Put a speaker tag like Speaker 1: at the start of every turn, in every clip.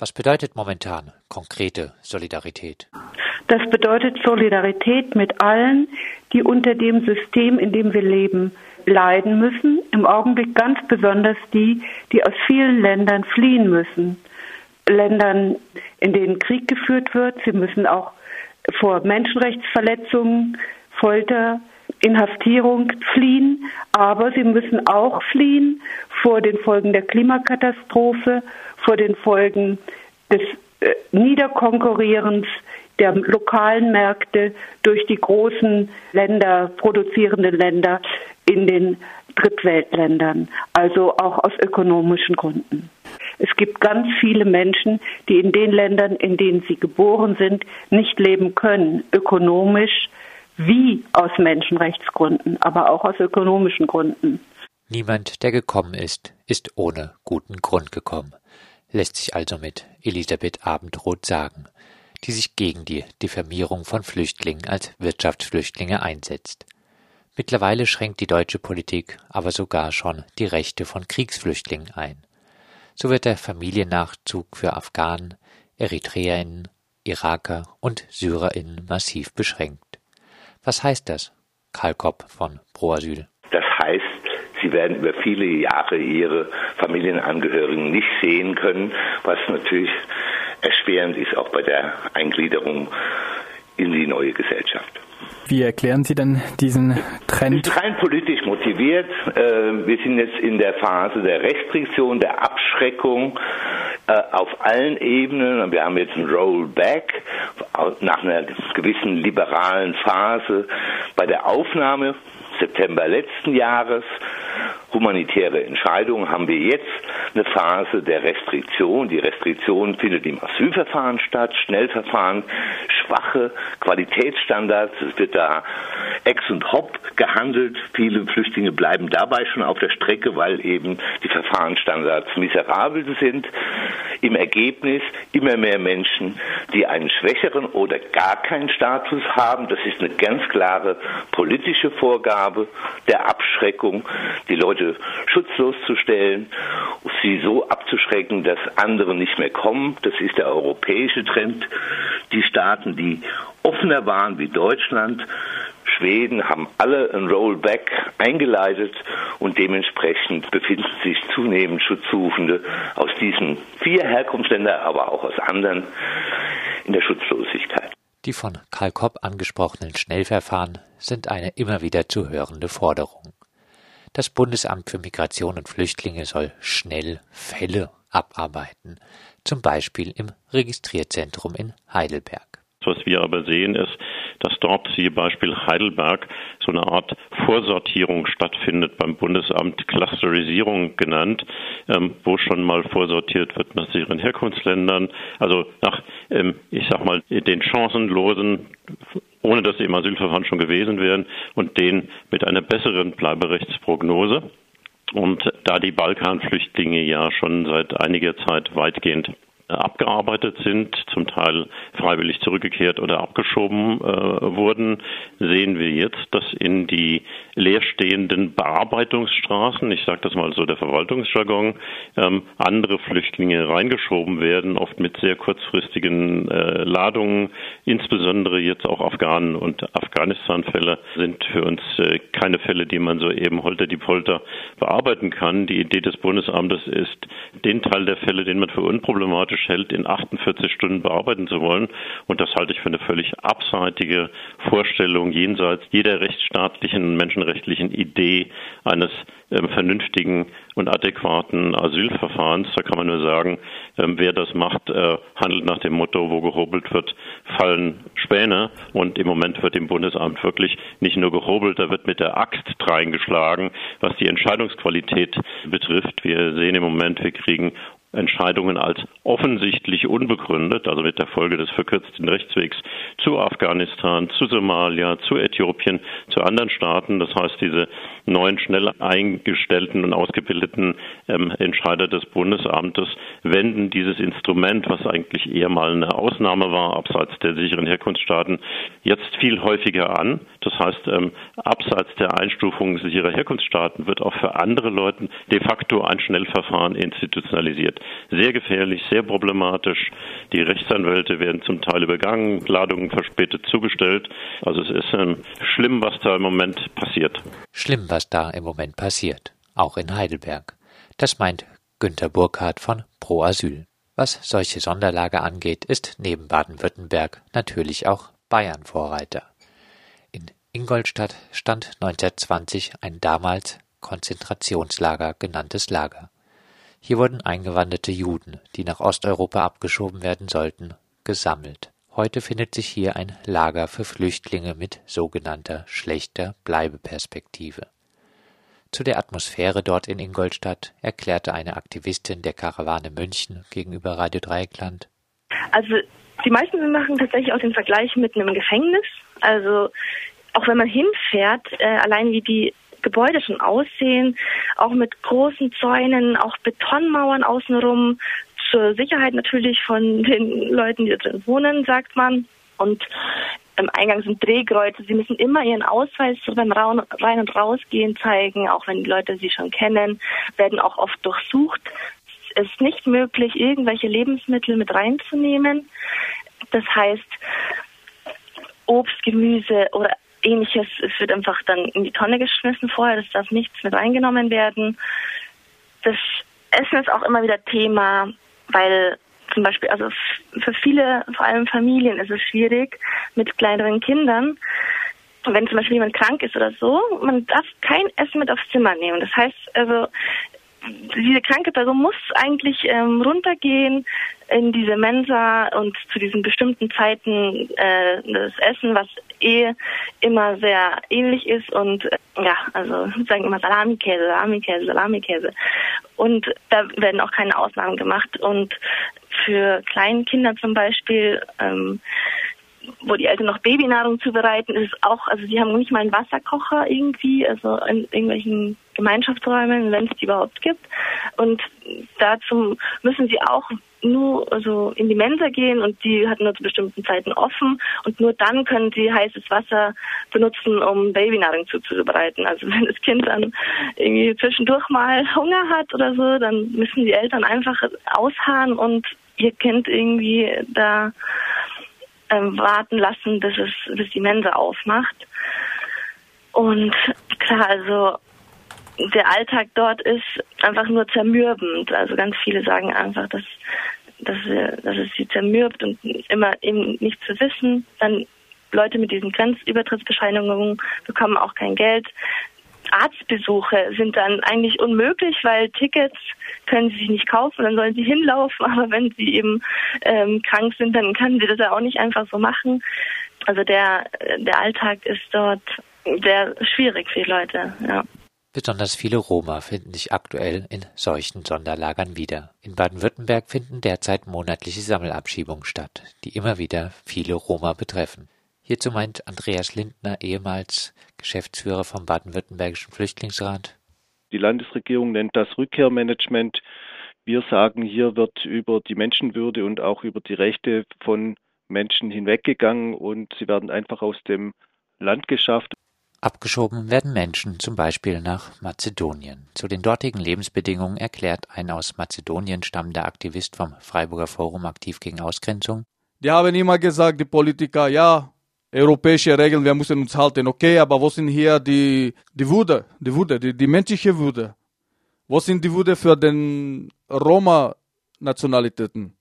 Speaker 1: Was bedeutet momentan konkrete Solidarität?
Speaker 2: Das bedeutet Solidarität mit allen, die unter dem System, in dem wir leben, leiden müssen. Im Augenblick ganz besonders die, die aus vielen Ländern fliehen müssen. Ländern, in denen Krieg geführt wird. Sie müssen auch vor Menschenrechtsverletzungen, Folter, Inhaftierung fliehen, aber sie müssen auch fliehen vor den Folgen der Klimakatastrophe, vor den Folgen des äh, Niederkonkurrierens der lokalen Märkte durch die großen Länder, produzierenden Länder in den Drittweltländern, also auch aus ökonomischen Gründen. Es gibt ganz viele Menschen, die in den Ländern, in denen sie geboren sind, nicht leben können, ökonomisch wie aus Menschenrechtsgründen, aber auch aus ökonomischen Gründen.
Speaker 1: Niemand, der gekommen ist, ist ohne guten Grund gekommen, lässt sich also mit Elisabeth Abendroth sagen, die sich gegen die Diffamierung von Flüchtlingen als Wirtschaftsflüchtlinge einsetzt. Mittlerweile schränkt die deutsche Politik aber sogar schon die Rechte von Kriegsflüchtlingen ein. So wird der Familiennachzug für Afghanen, Eritreerinnen, Iraker und Syrerinnen massiv beschränkt. Was heißt das? Karl Kopp von Pro Asyl.
Speaker 3: Das heißt, sie werden über viele Jahre ihre Familienangehörigen nicht sehen können, was natürlich erschwerend ist, auch bei der Eingliederung in die neue Gesellschaft.
Speaker 4: Wie erklären Sie denn diesen Trend?
Speaker 3: Ist rein politisch motiviert. Äh, wir sind jetzt in der Phase der Restriktion, der Abschreckung auf allen Ebenen. Wir haben jetzt ein Rollback nach einer gewissen liberalen Phase bei der Aufnahme September letzten Jahres humanitäre Entscheidungen haben wir jetzt eine Phase der Restriktion. Die Restriktion findet im Asylverfahren statt, Schnellverfahren, schwache Qualitätsstandards. Es wird da ex und hop gehandelt. Viele Flüchtlinge bleiben dabei schon auf der Strecke, weil eben die Verfahrensstandards miserabel sind. Im Ergebnis immer mehr Menschen, die einen schwächeren oder gar keinen Status haben. Das ist eine ganz klare politische Vorgabe der Abschreckung, die Leute schutzlos zu stellen, sie so abzuschrecken, dass andere nicht mehr kommen. Das ist der europäische Trend. Die Staaten, die offener waren wie Deutschland, Schweden haben alle ein Rollback eingeleitet und dementsprechend befinden sich zunehmend Schutzsuchende aus diesen vier Herkunftsländern, aber auch aus anderen in der Schutzlosigkeit.
Speaker 1: Die von Karl Kopp angesprochenen Schnellverfahren sind eine immer wieder zu hörende Forderung. Das Bundesamt für Migration und Flüchtlinge soll schnell Fälle abarbeiten, zum Beispiel im Registrierzentrum in Heidelberg.
Speaker 5: Was wir aber sehen ist, dass dort, siehe Beispiel Heidelberg, so eine Art Vorsortierung stattfindet beim Bundesamt, Clusterisierung genannt, ähm, wo schon mal vorsortiert wird nach sicheren Herkunftsländern, also nach, ähm, ich sag mal, den chancenlosen ohne dass sie im Asylverfahren schon gewesen wären und den mit einer besseren Bleiberechtsprognose. Und da die Balkanflüchtlinge ja schon seit einiger Zeit weitgehend abgearbeitet sind, zum Teil freiwillig zurückgekehrt oder abgeschoben äh, wurden, sehen wir jetzt, dass in die leerstehenden Bearbeitungsstraßen, ich sage das mal so der Verwaltungsjargon, ähm, andere Flüchtlinge reingeschoben werden, oft mit sehr kurzfristigen äh, Ladungen. Insbesondere jetzt auch Afghanen und Afghanistan-Fälle sind für uns äh, keine Fälle, die man so eben holter die Polter bearbeiten kann. Die Idee des Bundesamtes ist, den Teil der Fälle, den man für unproblematisch Mensch hält, in 48 Stunden bearbeiten zu wollen. Und das halte ich für eine völlig abseitige Vorstellung jenseits jeder rechtsstaatlichen, menschenrechtlichen Idee eines ähm, vernünftigen und adäquaten Asylverfahrens. Da kann man nur sagen, ähm, wer das macht, äh, handelt nach dem Motto, wo gehobelt wird, fallen Späne. Und im Moment wird im Bundesamt wirklich nicht nur gehobelt, da wird mit der Axt reingeschlagen, was die Entscheidungsqualität betrifft. Wir sehen im Moment, wir kriegen Entscheidungen als offensichtlich unbegründet, also mit der Folge des verkürzten Rechtswegs zu Afghanistan, zu Somalia, zu Äthiopien, zu anderen Staaten. Das heißt, diese neuen schnell eingestellten und ausgebildeten ähm, Entscheider des Bundesamtes wenden dieses Instrument, was eigentlich eher mal eine Ausnahme war, abseits der sicheren Herkunftsstaaten, jetzt viel häufiger an. Das heißt, ähm, abseits der Einstufung sicherer Herkunftsstaaten wird auch für andere Leute de facto ein Schnellverfahren institutionalisiert. Sehr gefährlich, sehr problematisch. Die Rechtsanwälte werden zum Teil übergangen, Ladungen verspätet zugestellt. Also es ist ähm, schlimm, was da im Moment passiert.
Speaker 1: Schlimm, was da im Moment passiert, auch in Heidelberg. Das meint Günter Burkhardt von Pro Asyl. Was solche Sonderlage angeht, ist neben Baden-Württemberg natürlich auch Bayern Vorreiter. In Ingolstadt stand 1920 ein damals Konzentrationslager genanntes Lager. Hier wurden eingewanderte Juden, die nach Osteuropa abgeschoben werden sollten, gesammelt. Heute findet sich hier ein Lager für Flüchtlinge mit sogenannter schlechter Bleibeperspektive. Zu der Atmosphäre dort in Ingolstadt erklärte eine Aktivistin der Karawane München gegenüber Radio Dreieckland.
Speaker 6: Also die meisten machen tatsächlich auch den Vergleich mit einem Gefängnis. Also auch wenn man hinfährt, äh, allein wie die Gebäude schon aussehen, auch mit großen Zäunen, auch Betonmauern außenrum, zur Sicherheit natürlich von den Leuten, die drin wohnen, sagt man. Und im Eingang sind Drehkreuze. Sie müssen immer ihren Ausweis beim Rein- und Rausgehen zeigen, auch wenn die Leute sie schon kennen, werden auch oft durchsucht. Es ist nicht möglich, irgendwelche Lebensmittel mit reinzunehmen. Das heißt, Obst, Gemüse oder ähnliches, es wird einfach dann in die Tonne geschmissen vorher, das darf nichts mit reingenommen werden. Das Essen ist auch immer wieder Thema, weil zum Beispiel, also für viele, vor allem Familien, ist es schwierig mit kleineren Kindern. Wenn zum Beispiel jemand krank ist oder so, man darf kein Essen mit aufs Zimmer nehmen. Das heißt, also diese kranke Person muss eigentlich ähm, runtergehen in diese Mensa und zu diesen bestimmten Zeiten äh, das Essen, was eh immer sehr ähnlich ist und äh, ja, also sagen immer Salamikäse, Salamikäse, Salamikäse. Und da werden auch keine Ausnahmen gemacht. Und für kleine Kinder zum Beispiel ähm, wo die Eltern noch Babynahrung zubereiten, ist es auch, also sie haben nicht mal einen Wasserkocher irgendwie, also in irgendwelchen Gemeinschaftsräumen, wenn es die überhaupt gibt. Und dazu müssen sie auch nur also in die Mensa gehen und die hat nur zu bestimmten Zeiten offen und nur dann können sie heißes Wasser benutzen, um Babynahrung zuzubereiten. Also wenn das Kind dann irgendwie zwischendurch mal Hunger hat oder so, dann müssen die Eltern einfach ausharren und ihr Kind irgendwie da ähm, warten lassen, bis es, bis die Mensa aufmacht. Und klar, also der Alltag dort ist einfach nur zermürbend. Also ganz viele sagen einfach, dass, dass, dass es sie zermürbt und immer eben nicht zu wissen. Dann Leute mit diesen Grenzübertrittsbescheinigungen bekommen auch kein Geld. Arztbesuche sind dann eigentlich unmöglich, weil Tickets können sie sich nicht kaufen, dann sollen sie hinlaufen, aber wenn sie eben ähm, krank sind, dann können sie das ja auch nicht einfach so machen. Also der, der Alltag ist dort sehr schwierig für die Leute, ja.
Speaker 1: Besonders viele Roma finden sich aktuell in solchen Sonderlagern wieder. In Baden-Württemberg finden derzeit monatliche Sammelabschiebungen statt, die immer wieder viele Roma betreffen. Hierzu meint Andreas Lindner, ehemals Geschäftsführer vom Baden-Württembergischen Flüchtlingsrat.
Speaker 7: Die Landesregierung nennt das Rückkehrmanagement. Wir sagen, hier wird über die Menschenwürde und auch über die Rechte von Menschen hinweggegangen und sie werden einfach aus dem Land geschafft.
Speaker 1: Abgeschoben werden Menschen zum Beispiel nach Mazedonien. Zu den dortigen Lebensbedingungen erklärt ein aus Mazedonien stammender Aktivist vom Freiburger Forum aktiv gegen Ausgrenzung.
Speaker 8: Die haben immer gesagt, die Politiker, ja, europäische Regeln, wir müssen uns halten, okay, aber wo sind hier die, die Würde, die Würde, die, die menschliche Würde? Wo sind die Würde für den Roma-Nationalitäten?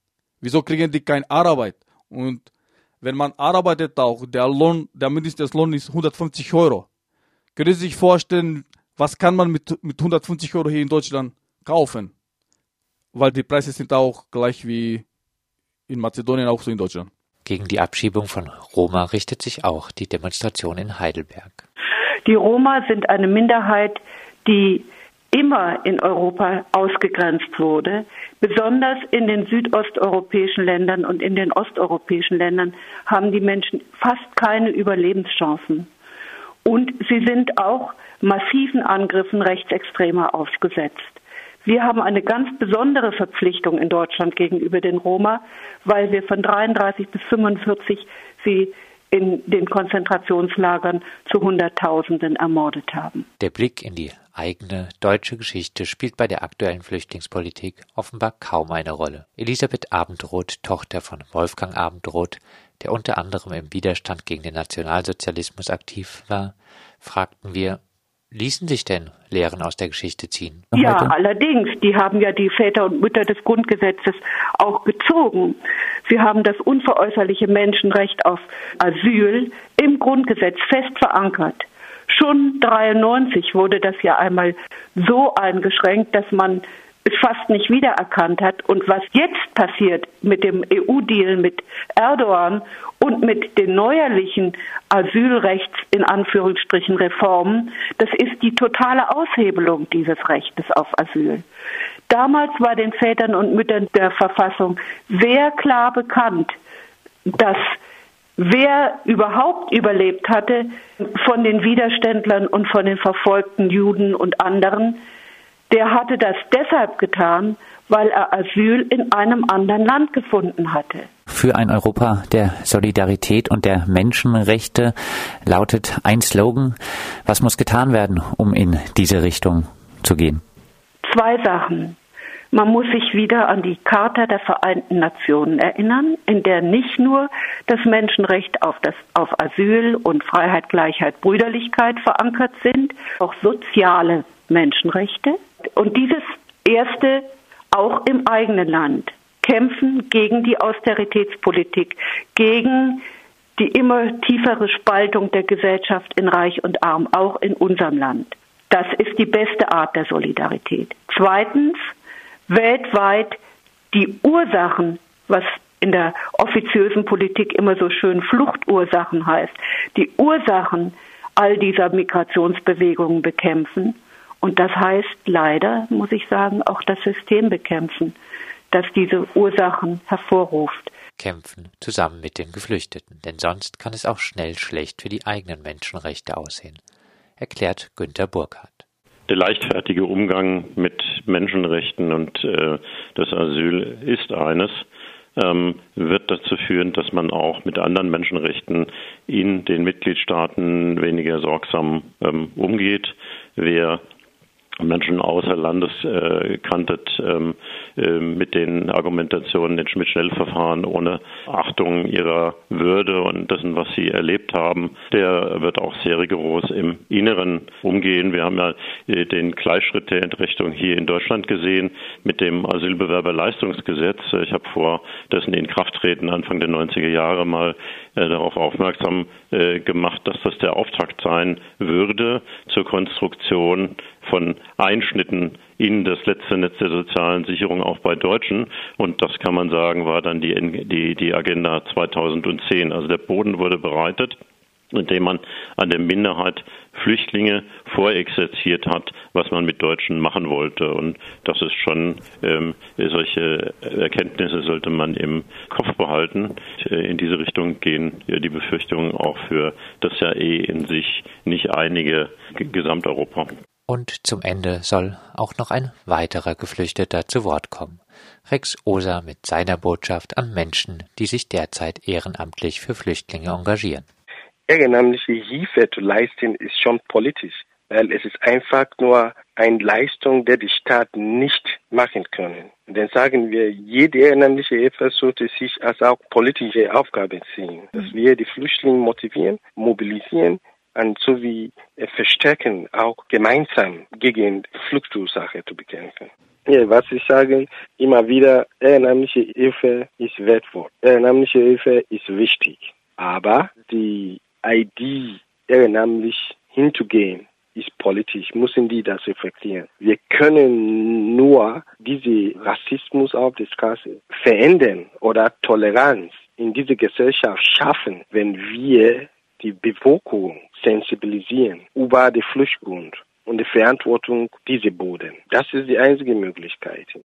Speaker 8: Wieso kriegen die keine Arbeit? Und wenn man arbeitet auch, der Lohn, der Mindestlohn ist 150 Euro. Können Sie sich vorstellen, was kann man mit, mit 150 Euro hier in Deutschland kaufen? Weil die Preise sind auch gleich wie in Mazedonien, auch so in Deutschland.
Speaker 1: Gegen die Abschiebung von Roma richtet sich auch die Demonstration in Heidelberg.
Speaker 2: Die Roma sind eine Minderheit, die immer in Europa ausgegrenzt wurde. Besonders in den südosteuropäischen Ländern und in den osteuropäischen Ländern haben die Menschen fast keine Überlebenschancen. Und sie sind auch massiven Angriffen Rechtsextremer ausgesetzt. Wir haben eine ganz besondere Verpflichtung in Deutschland gegenüber den Roma, weil wir von 33 bis 45 sie in den Konzentrationslagern zu Hunderttausenden ermordet haben.
Speaker 1: Der Blick in die eigene deutsche Geschichte spielt bei der aktuellen Flüchtlingspolitik offenbar kaum eine Rolle. Elisabeth Abendroth, Tochter von Wolfgang Abendroth, der unter anderem im Widerstand gegen den Nationalsozialismus aktiv war, fragten wir, ließen sich denn Lehren aus der Geschichte ziehen?
Speaker 2: Ja, heute? allerdings. Die haben ja die Väter und Mütter des Grundgesetzes auch gezogen. Sie haben das unveräußerliche Menschenrecht auf Asyl im Grundgesetz fest verankert. Schon 93 wurde das ja einmal so eingeschränkt, dass man fast nicht wiedererkannt hat. Und was jetzt passiert mit dem EU-Deal mit Erdogan und mit den neuerlichen Asylrechts in Anführungsstrichen Reformen, das ist die totale Aushebelung dieses Rechtes auf Asyl. Damals war den Vätern und Müttern der Verfassung sehr klar bekannt, dass wer überhaupt überlebt hatte von den Widerständlern und von den verfolgten Juden und anderen, der hatte das deshalb getan, weil er Asyl in einem anderen Land gefunden hatte.
Speaker 1: Für ein Europa der Solidarität und der Menschenrechte lautet ein Slogan. Was muss getan werden, um in diese Richtung zu gehen?
Speaker 2: Zwei Sachen. Man muss sich wieder an die Charta der Vereinten Nationen erinnern, in der nicht nur das Menschenrecht auf, das, auf Asyl und Freiheit, Gleichheit, Brüderlichkeit verankert sind, auch soziale Menschenrechte. Und dieses erste auch im eigenen Land kämpfen gegen die Austeritätspolitik, gegen die immer tiefere Spaltung der Gesellschaft in Reich und Arm, auch in unserem Land. Das ist die beste Art der Solidarität. Zweitens, weltweit die Ursachen, was in der offiziösen Politik immer so schön Fluchtursachen heißt, die Ursachen all dieser Migrationsbewegungen bekämpfen und das heißt leider, muss ich sagen, auch das System bekämpfen, das diese Ursachen hervorruft.
Speaker 1: Kämpfen zusammen mit den Geflüchteten, denn sonst kann es auch schnell schlecht für die eigenen Menschenrechte aussehen, erklärt Günter Burkhardt.
Speaker 5: Der leichtfertige Umgang mit Menschenrechten und äh, das Asyl ist eines, ähm, wird dazu führen, dass man auch mit anderen Menschenrechten in den Mitgliedstaaten weniger sorgsam ähm, umgeht. Wer Menschen außer Landes äh, kanntet ähm, äh, mit den Argumentationen den Schmidt-Schnell-Verfahren ohne Achtung ihrer Würde und dessen, was sie erlebt haben, der wird auch sehr rigoros im Inneren umgehen. Wir haben ja äh, den Gleichschritt der Entrechtung hier in Deutschland gesehen mit dem Asylbewerberleistungsgesetz. Ich habe vor dessen Inkrafttreten Anfang der 90er Jahre mal äh, darauf aufmerksam äh, gemacht, dass das der Auftakt sein würde zur Konstruktion von Einschnitten in das letzte Netz der sozialen Sicherung auch bei Deutschen. Und das kann man sagen, war dann die, die, die Agenda 2010. Also der Boden wurde bereitet indem man an der Minderheit Flüchtlinge vorexerziert hat, was man mit Deutschen machen wollte. Und das ist schon, ähm, solche Erkenntnisse sollte man im Kopf behalten. In diese Richtung gehen die Befürchtungen auch für das ja eh in sich nicht einige Gesamteuropa.
Speaker 1: Und zum Ende soll auch noch ein weiterer Geflüchteter zu Wort kommen. Rex Oser mit seiner Botschaft an Menschen, die sich derzeit ehrenamtlich für Flüchtlinge engagieren.
Speaker 9: Ehrenamtliche Hilfe zu leisten ist schon politisch, weil es ist einfach nur eine Leistung, die die Staat nicht machen können. Dann sagen wir, jede ehrenamtliche Hilfe sollte sich als auch politische Aufgabe sehen, dass wir die Flüchtlinge motivieren, mobilisieren, und sowie verstärken, auch gemeinsam gegen Fluchtursache zu bekämpfen. Ja, was ich sage, immer wieder, ehrenamtliche Hilfe ist wertvoll. Ehrenamtliche Hilfe ist wichtig. Aber die Idee, ehrenamtlich hinzugehen, ist politisch, müssen die das reflektieren. Wir können nur diese Rassismus auf der Straße verändern oder Toleranz in dieser Gesellschaft schaffen, wenn wir die Bevölkerung sensibilisieren über den Fluchtgrund und die Verantwortung dieser Boden. Das ist die einzige Möglichkeit.